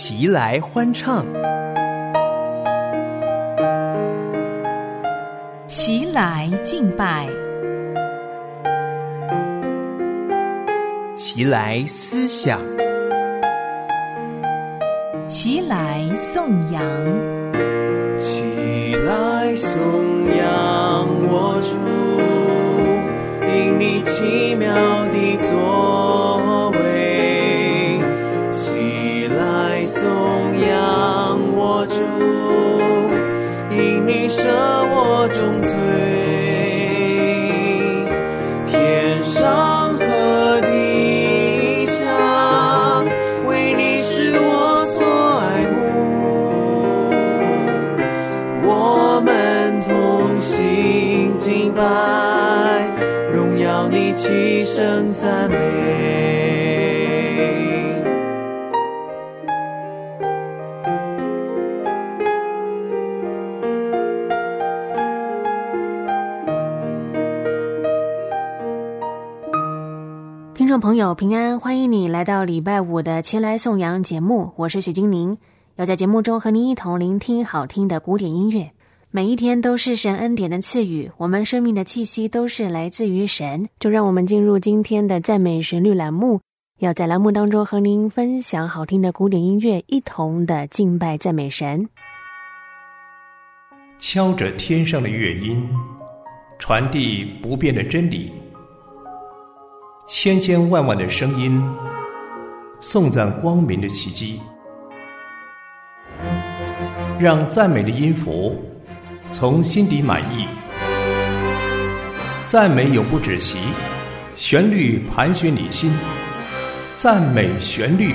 齐来欢唱，齐来敬拜，齐来思想，齐来颂扬，齐来颂拜，荣耀你，齐声赞美。听众朋友，平安，欢迎你来到礼拜五的《前来颂扬》节目，我是许金玲，要在节目中和您一同聆听好听的古典音乐。每一天都是神恩典的赐予，我们生命的气息都是来自于神。就让我们进入今天的赞美旋律栏目，要在栏目当中和您分享好听的古典音乐，一同的敬拜赞美神。敲着天上的乐音，传递不变的真理。千千万万的声音，颂赞光明的奇迹，让赞美的音符从心底满意，赞美永不止息，旋律盘旋你心，赞美旋律。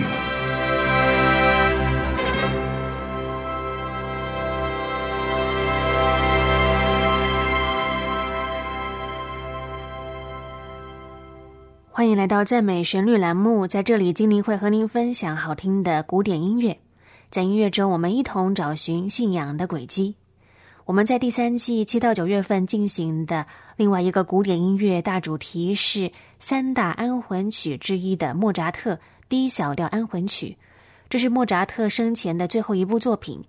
欢迎来到赞美旋律栏目，在这里，精灵会和您分享好听的古典音乐。在音乐中，我们一同找寻信仰的轨迹。我们在第三季七到九月份进行的另外一个古典音乐大主题是三大安魂曲之一的莫扎特第一小调安魂曲。这是莫扎特生前的最后一部作品，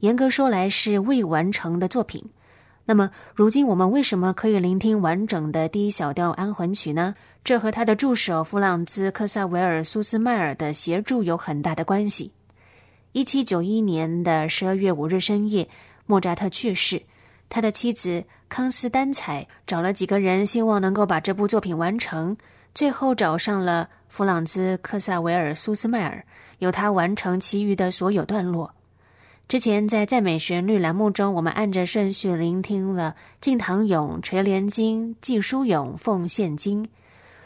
严格说来是未完成的作品。那么，如今我们为什么可以聆听完整的第一小调安魂曲呢？这和他的助手弗朗兹·科萨维尔·苏斯迈尔的协助有很大的关系。一七九一年的十二月五日深夜，莫扎特去世，他的妻子康斯丹采找了几个人，希望能够把这部作品完成。最后找上了弗朗兹·克萨维尔·苏斯迈尔，由他完成其余的所有段落。之前在赞美旋律栏目中，我们按着顺序聆听了敬堂咏、垂帘经、祭书咏、奉献经。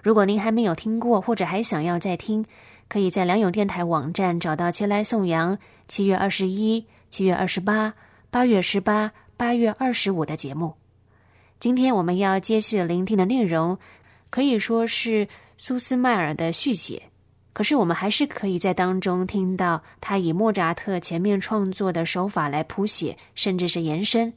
如果您还没有听过，或者还想要再听，可以在良友电台网站找到《前来颂扬》七月二十一、七月二十八、八月十八、八月二十五的节目。今天我们要接续聆听的内容，可以说是苏斯迈尔的续写。可是我们还是可以在当中听到他以莫扎特前面创作的手法来谱写，甚至是延伸，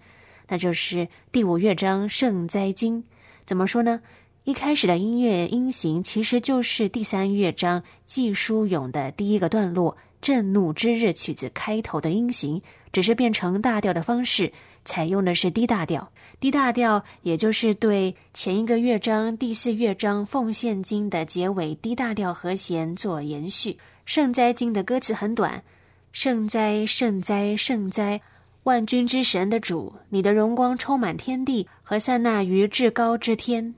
那就是第五乐章《圣哉经》。怎么说呢？一开始的音乐音型其实就是第三乐章季书咏的第一个段落《震怒之日》曲子开头的音型，只是变成大调的方式，采用的是低大调。低大调也就是对前一个乐章第四乐章奉献经的结尾低大调和弦做延续。圣哉经的歌词很短：“圣哉，圣哉，圣哉，万军之神的主，你的荣光充满天地，和散那于至高之天。”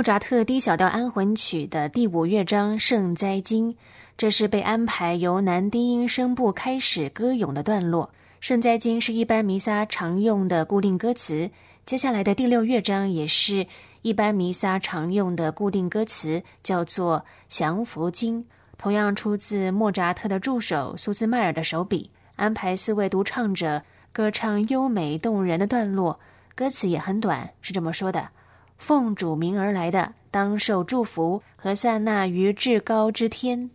莫扎特《D 小调安魂曲》的第五乐章《圣哉经》，这是被安排由男低音声部开始歌咏的段落。《圣哉经》是一般弥撒常用的固定歌词。接下来的第六乐章也是一般弥撒常用的固定歌词，叫做《降伏经》，同样出自莫扎特的助手苏斯迈尔的手笔。安排四位独唱者歌唱优美动人的段落，歌词也很短，是这么说的。奉主名而来的，当受祝福和善，纳于至高之天。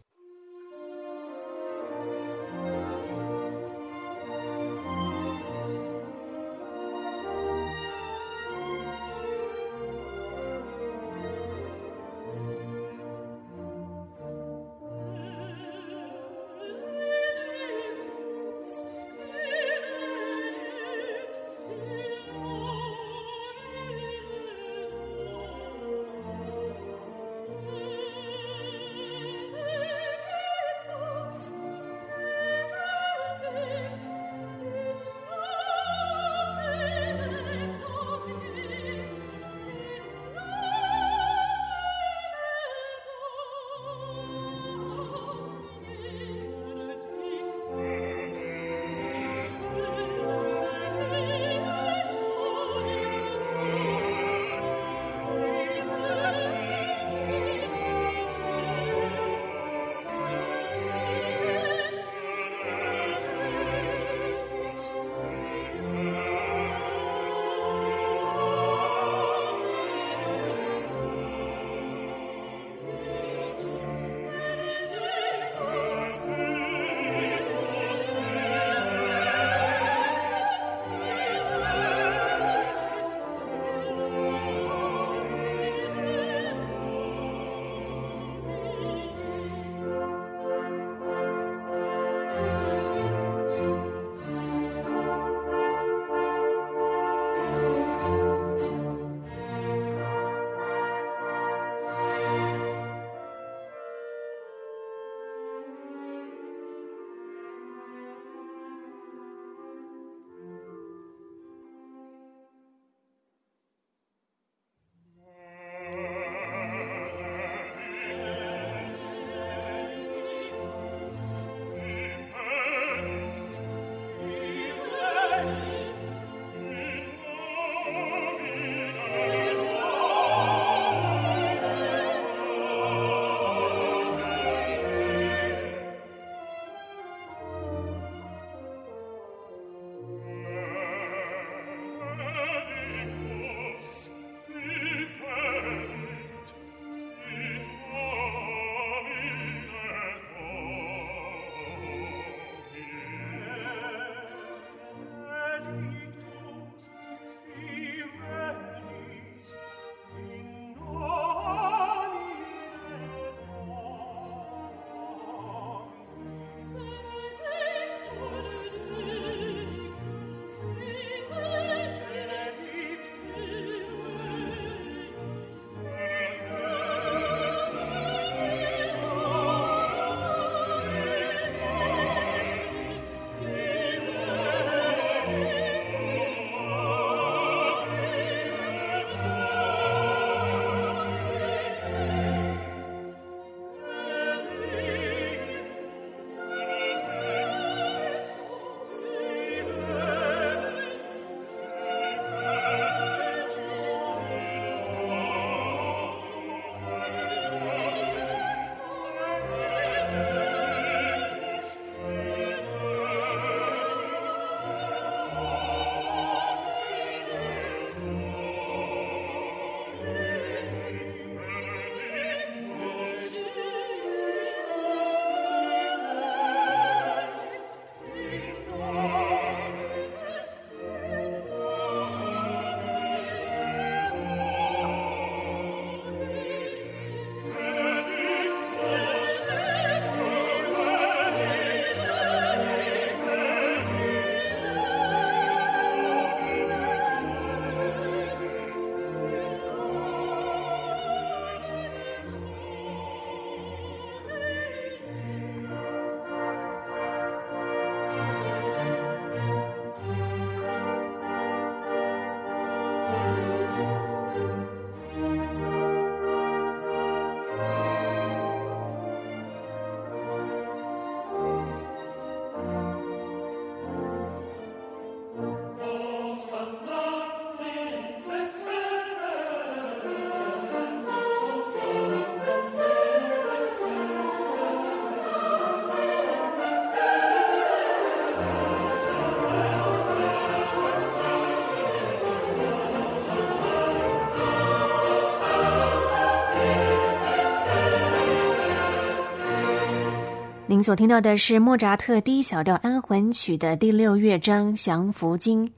您所听到的是莫扎特 D 小调安魂曲的第六乐章降伏经。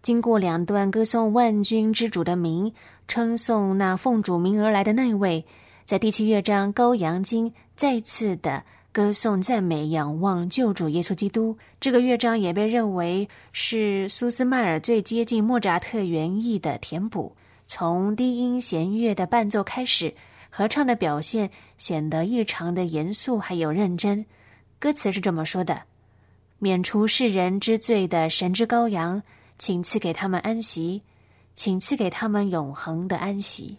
经过两段歌颂万军之主的名，称颂那奉主名而来的那位，在第七乐章高扬经再次的歌颂赞美仰望救主耶稣基督。这个乐章也被认为是苏斯迈尔最接近莫扎特原意的填补。从低音弦乐的伴奏开始。合唱的表现显得异常的严肃，还有认真。歌词是这么说的：“免除世人之罪的神之羔羊，请赐给他们安息，请赐给他们永恒的安息。”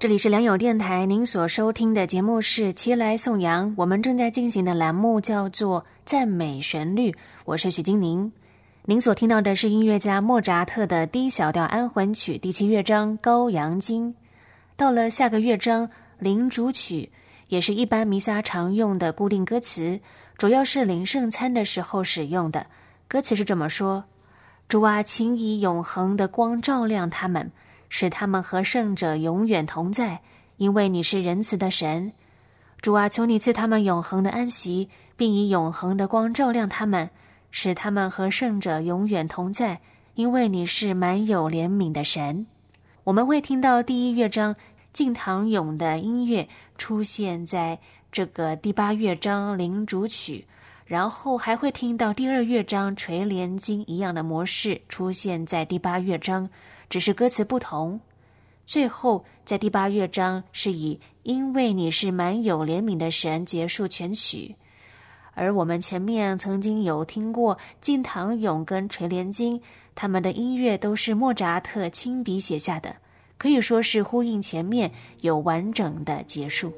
这里是良友电台，您所收听的节目是《齐来颂扬》，我们正在进行的栏目叫做《赞美旋律》，我是许金宁。您所听到的是音乐家莫扎特的 D 小调安魂曲第七乐章《高扬经》。到了下个乐章灵主曲，也是一般弥撒常用的固定歌词，主要是领圣餐的时候使用的。歌词是这么说：“主啊，请以永恒的光照亮他们。”使他们和圣者永远同在，因为你是仁慈的神。主啊，求你赐他们永恒的安息，并以永恒的光照亮他们，使他们和圣者永远同在，因为你是满有怜悯的神。我们会听到第一乐章敬堂咏的音乐出现在这个第八乐章灵主曲，然后还会听到第二乐章垂帘经一样的模式出现在第八乐章。只是歌词不同，最后在第八乐章是以“因为你是满有怜悯的神”结束全曲，而我们前面曾经有听过敬堂咏跟垂帘经，他们的音乐都是莫扎特亲笔写下的，可以说是呼应前面有完整的结束。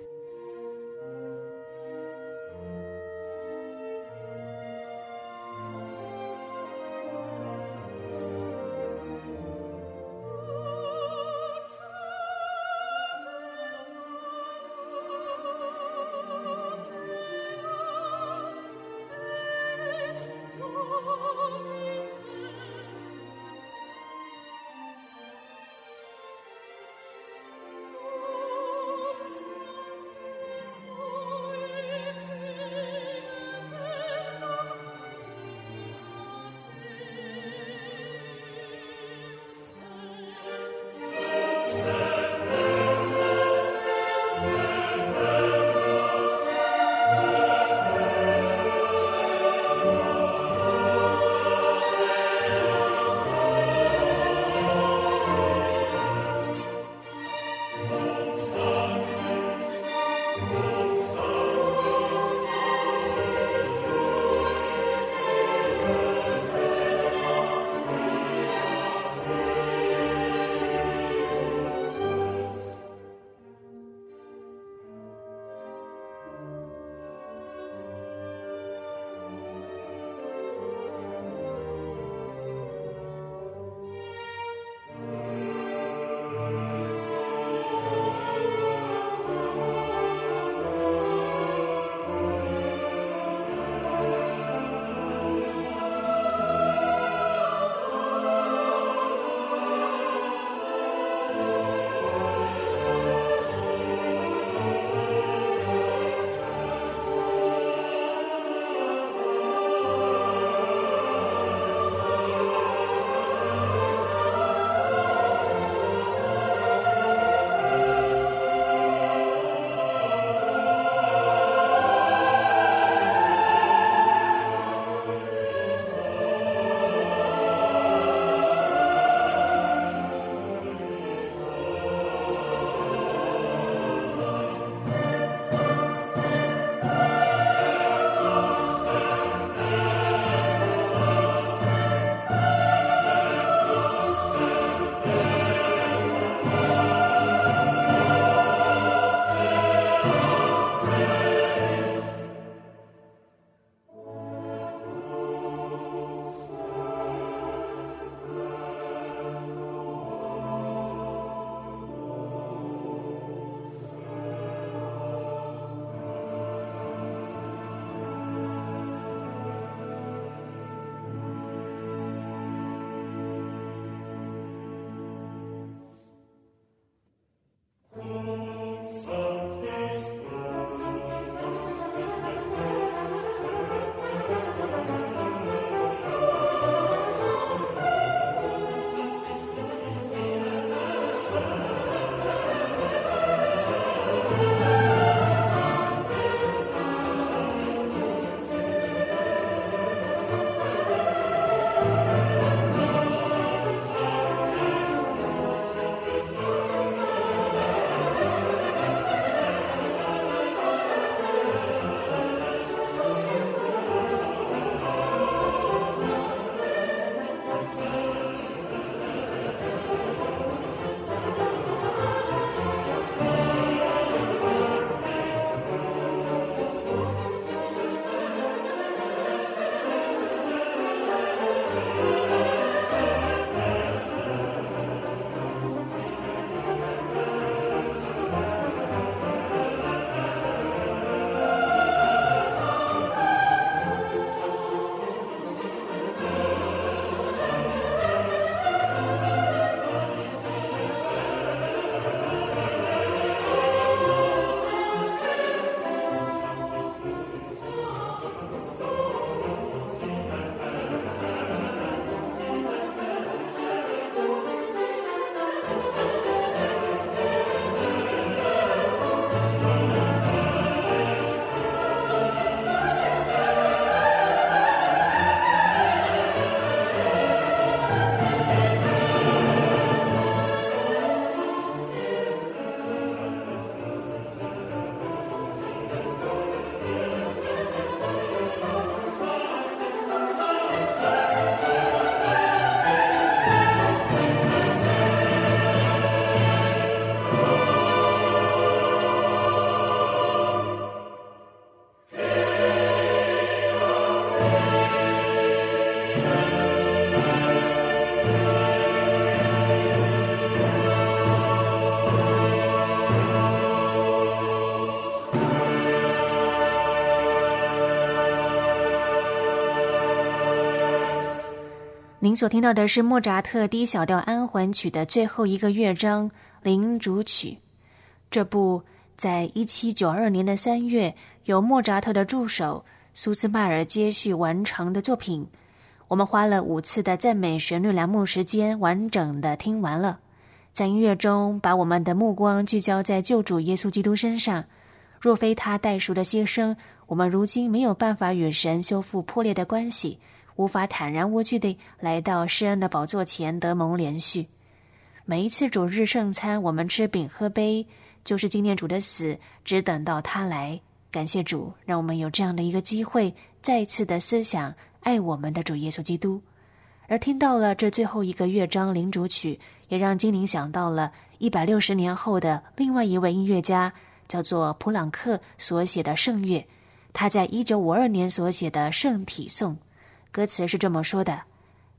您所听到的是莫扎特 D 小调安魂曲的最后一个乐章领主曲。这部在一七九二年的三月由莫扎特的助手苏斯迈尔接续完成的作品，我们花了五次的赞美旋律栏目时间完整的听完了。在音乐中，把我们的目光聚焦在救主耶稣基督身上。若非他代赎的牺牲，我们如今没有办法与神修复破裂的关系。无法坦然无惧地来到施恩的宝座前得蒙连续。每一次主日圣餐，我们吃饼喝杯，就是纪念主的死，只等到他来。感谢主，让我们有这样的一个机会，再次的思想爱我们的主耶稣基督。而听到了这最后一个乐章领主曲，也让精灵想到了一百六十年后的另外一位音乐家，叫做普朗克所写的圣乐。他在一九五二年所写的圣体颂。歌词是这么说的：“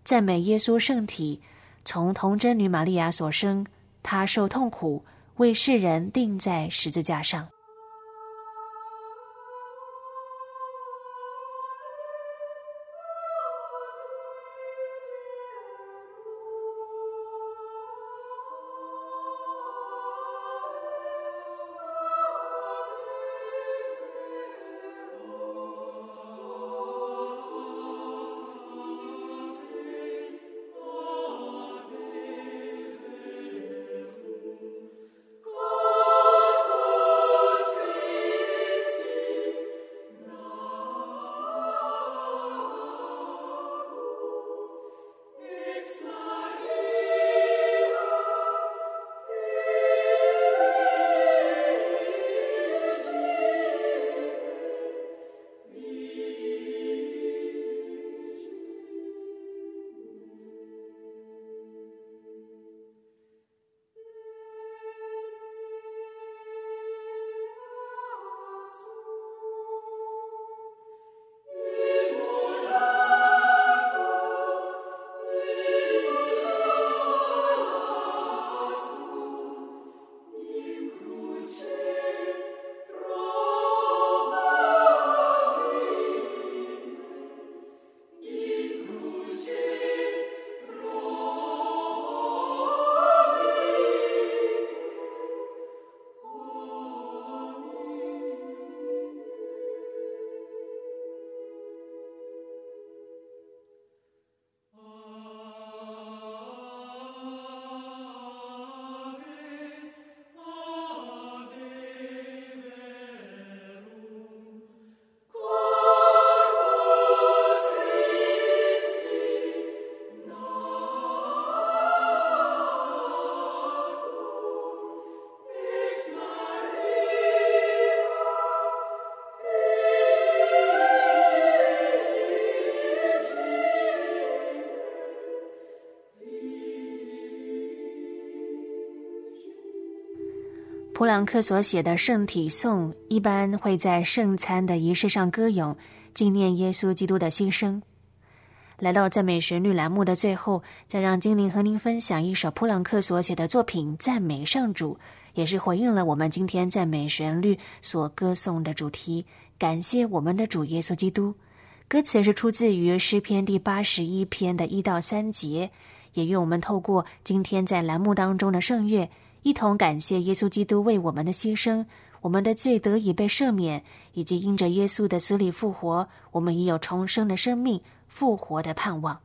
赞美耶稣圣体，从童贞女玛利亚所生，他受痛苦，为世人钉在十字架上。”普朗克所写的圣体颂一般会在圣餐的仪式上歌咏，纪念耶稣基督的牺牲。来到赞美旋律栏目的最后，再让精灵和您分享一首普朗克所写的作品《赞美上主》，也是回应了我们今天赞美旋律所歌颂的主题——感谢我们的主耶稣基督。歌词是出自于诗篇第八十一篇的一到三节，也愿我们透过今天在栏目当中的圣乐。一同感谢耶稣基督为我们的牺牲，我们的罪得以被赦免，以及因着耶稣的死里复活，我们已有重生的生命、复活的盼望。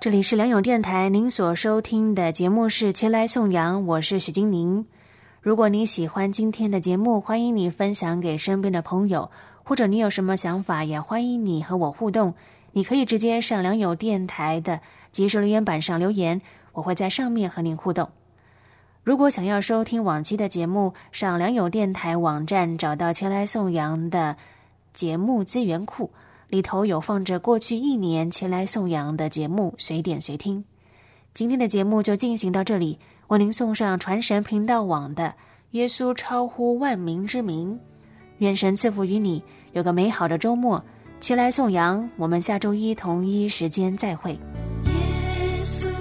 这里是良友电台，您所收听的节目是《前来颂扬》，我是许金宁。如果你喜欢今天的节目，欢迎你分享给身边的朋友，或者你有什么想法，也欢迎你和我互动。你可以直接上良友电台的即时留言板上留言，我会在上面和您互动。如果想要收听往期的节目，上良友电台网站找到《前来颂扬》的节目资源库。里头有放着过去一年前来颂扬的节目，随点随听。今天的节目就进行到这里，为您送上传神频道网的《耶稣超乎万民之名》。愿神赐福于你，有个美好的周末。前来颂扬，我们下周一同一时间再会。耶稣